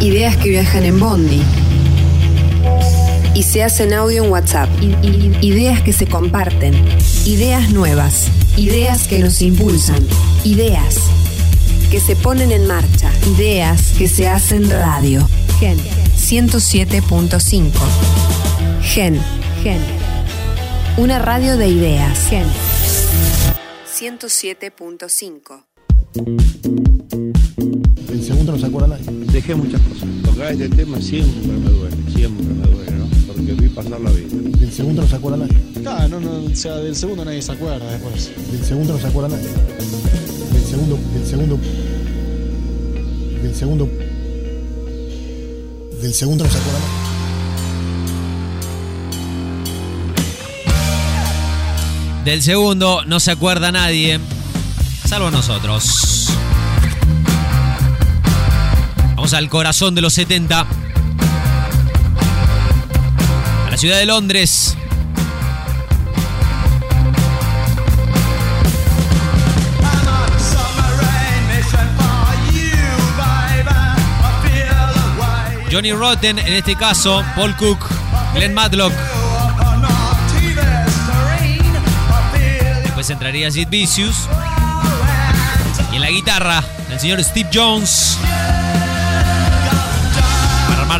Ideas que viajan en Bondi. Y se hacen audio en WhatsApp. Ideas que se comparten. Ideas nuevas. Ideas que nos impulsan. Ideas que se ponen en marcha. Ideas que se hacen radio. Gen 107.5. Gen. Gen. Una radio de ideas. Gen 107.5. El segundo no se acuerda nadie. Dejé muchas cosas. Tocar este tema siempre me duele, siempre me duele, ¿no? Porque vi pasar la vida. Del segundo no se acuerda nadie. Ah, no, no, o sea, del segundo nadie se acuerda después. Del segundo no se acuerda nadie. Del segundo, del segundo. Del segundo. Del segundo no se acuerda nadie. Del segundo no se acuerda nadie, salvo nosotros. Al corazón de los 70. A la ciudad de Londres. Johnny Rotten, en este caso, Paul Cook, Glenn Matlock. Después entraría Sid Vicious. Y en la guitarra, el señor Steve Jones.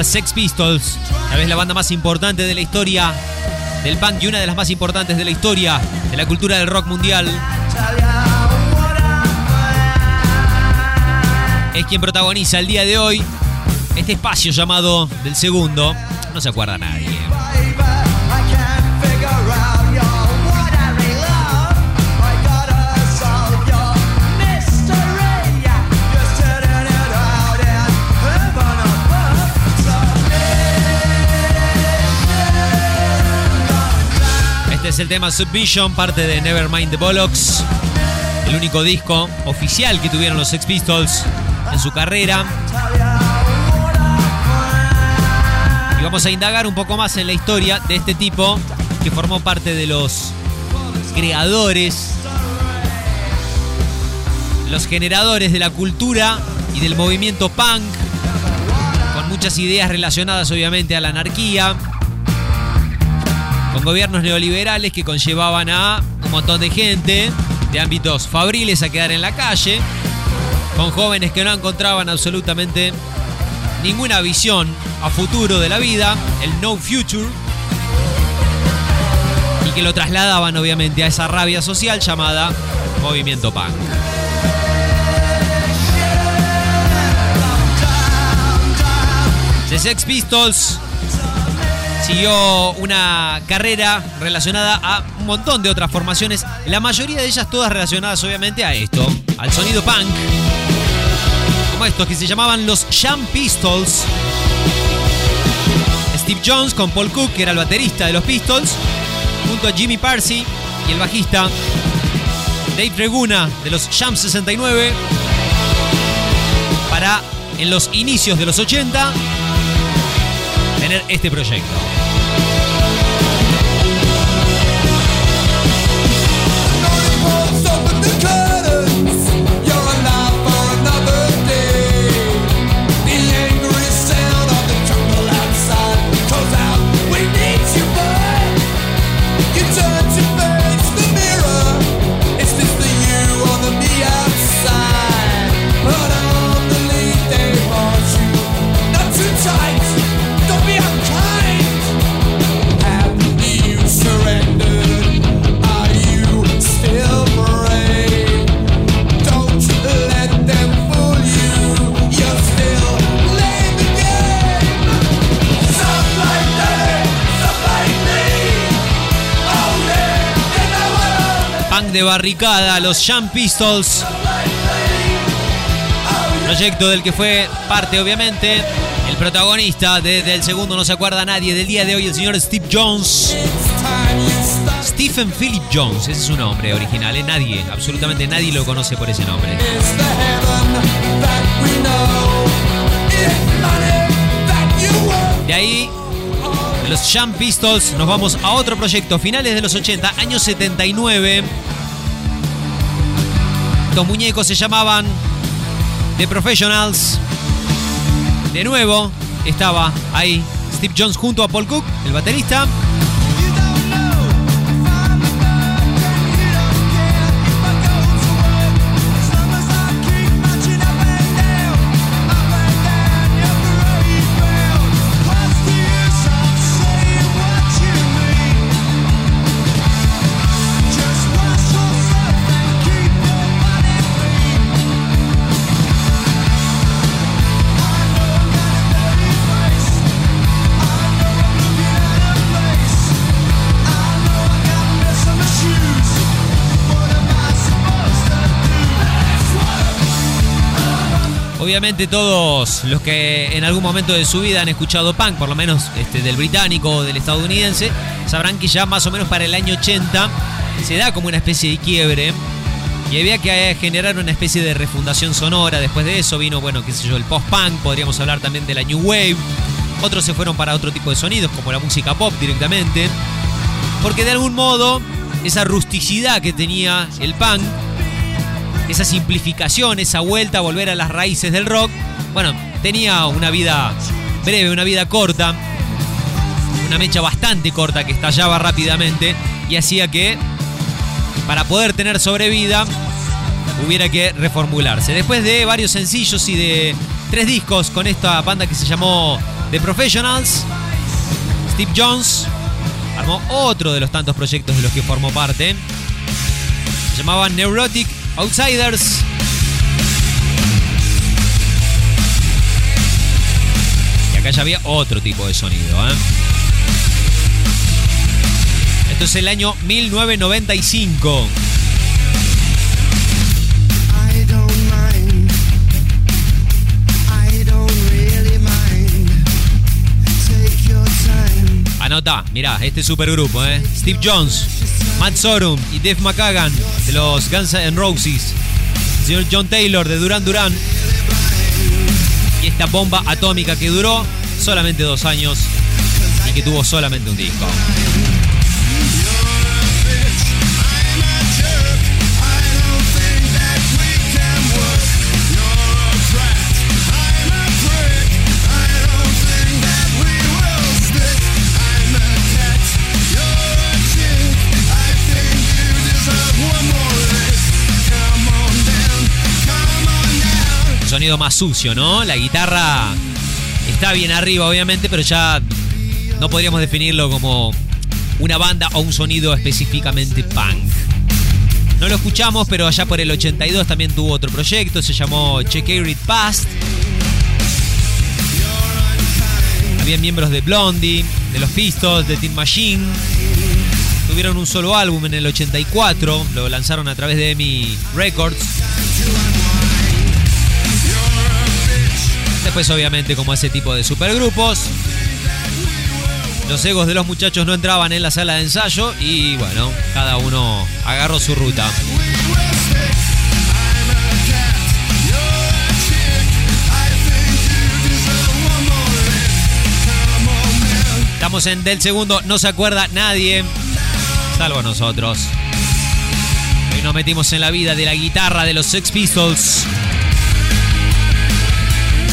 Sex Pistols, tal vez la banda más importante de la historia del punk y una de las más importantes de la historia de la cultura del rock mundial. Es quien protagoniza el día de hoy este espacio llamado del segundo. No se acuerda nadie. Es el tema Subvision, parte de Nevermind the Bollocks, el único disco oficial que tuvieron los Sex Pistols en su carrera. Y vamos a indagar un poco más en la historia de este tipo que formó parte de los creadores, los generadores de la cultura y del movimiento punk, con muchas ideas relacionadas obviamente a la anarquía, gobiernos neoliberales que conllevaban a un montón de gente de ámbitos fabriles a quedar en la calle, con jóvenes que no encontraban absolutamente ninguna visión a futuro de la vida, el no future, y que lo trasladaban obviamente a esa rabia social llamada movimiento punk. The Sex Pistols siguió una carrera relacionada a un montón de otras formaciones, la mayoría de ellas todas relacionadas obviamente a esto, al sonido punk, como estos que se llamaban los Jam Pistols. Steve Jones con Paul Cook, que era el baterista de los Pistols, junto a Jimmy Parsi y el bajista Dave Reguna de los Jam 69, para en los inicios de los 80 tener este proyecto. Punk de barricada, los Jam Pistols. Proyecto del que fue parte, obviamente, el protagonista desde el segundo, no se acuerda nadie, del día de hoy, el señor Steve Jones. Stephen Philip Jones, ese es su nombre original, ¿eh? nadie, absolutamente nadie lo conoce por ese nombre. De ahí, los Jam Pistols, nos vamos a otro proyecto, finales de los 80, año 79. Estos muñecos se llamaban The Professionals. De nuevo estaba ahí Steve Jones junto a Paul Cook, el baterista. Obviamente todos los que en algún momento de su vida han escuchado punk, por lo menos este, del británico o del estadounidense, sabrán que ya más o menos para el año 80 se da como una especie de quiebre y había que generar una especie de refundación sonora. Después de eso vino, bueno, qué sé yo, el post-punk, podríamos hablar también de la New Wave. Otros se fueron para otro tipo de sonidos, como la música pop directamente. Porque de algún modo, esa rusticidad que tenía el punk esa simplificación, esa vuelta a volver a las raíces del rock, bueno, tenía una vida breve, una vida corta, una mecha bastante corta que estallaba rápidamente y hacía que para poder tener sobrevida hubiera que reformularse. Después de varios sencillos y de tres discos con esta banda que se llamó The Professionals, Steve Jones armó otro de los tantos proyectos de los que formó parte. Se llamaba Neurotic Outsiders. Y acá ya había otro tipo de sonido. ¿eh? Esto es el año 1995. Anota, mirá, este supergrupo, ¿eh? Steve Jones, Matt Sorum y Dave McCagan de los Guns N' Roses. El señor John Taylor de Duran Duran. Y esta bomba atómica que duró solamente dos años y que tuvo solamente un disco. Más sucio, ¿no? La guitarra está bien arriba, obviamente, pero ya no podríamos definirlo como una banda o un sonido específicamente punk. No lo escuchamos, pero allá por el 82 también tuvo otro proyecto, se llamó Checkered Past. Había miembros de Blondie, de los Pistols, de Teen Machine. Tuvieron un solo álbum en el 84, lo lanzaron a través de EMI Records. Después, obviamente, como ese tipo de supergrupos, los egos de los muchachos no entraban en la sala de ensayo y bueno, cada uno agarró su ruta. Estamos en Del Segundo, no se acuerda nadie, salvo nosotros. Hoy nos metimos en la vida de la guitarra de los Sex Pistols.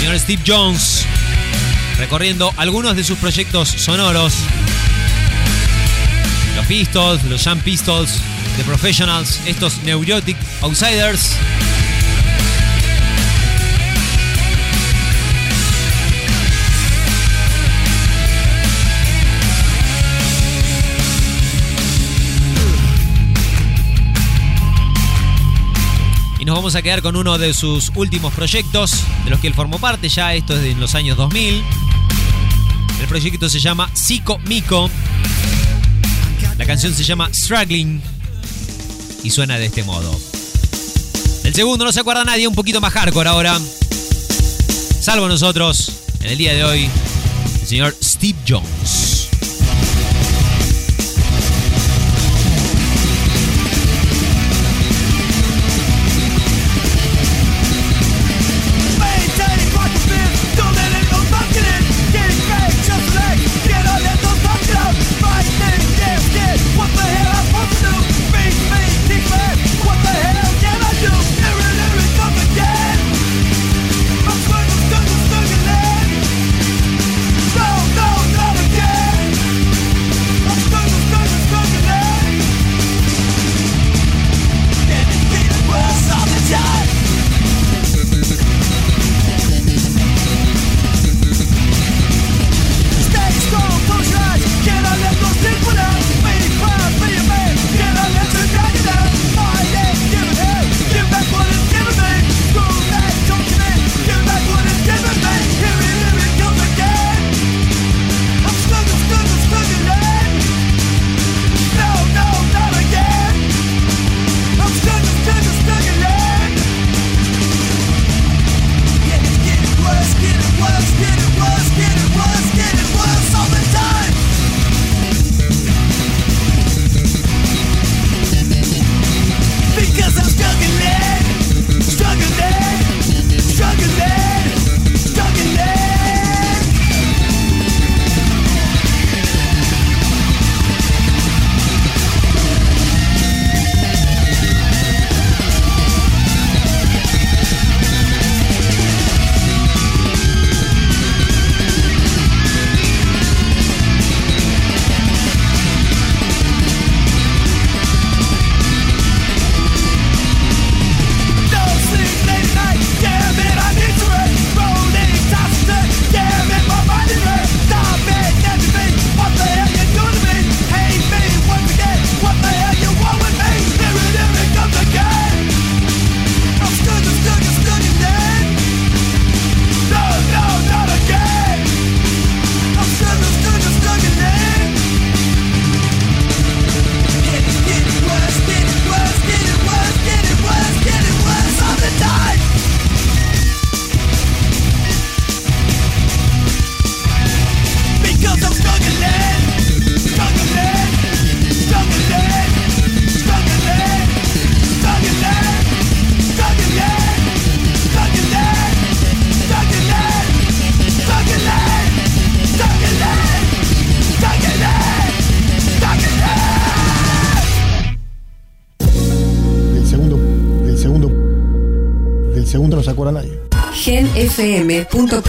Señor Steve Jones, recorriendo algunos de sus proyectos sonoros. Los Pistols, los Jam Pistols, The Professionals, estos Neurotic Outsiders. Vamos a quedar con uno de sus últimos proyectos, de los que él formó parte ya, esto es de los años 2000. El proyecto se llama Psico Mico. La canción se llama Struggling y suena de este modo. El segundo no se acuerda nadie, un poquito más hardcore ahora. Salvo nosotros, en el día de hoy, el señor Steve Jones. Segundo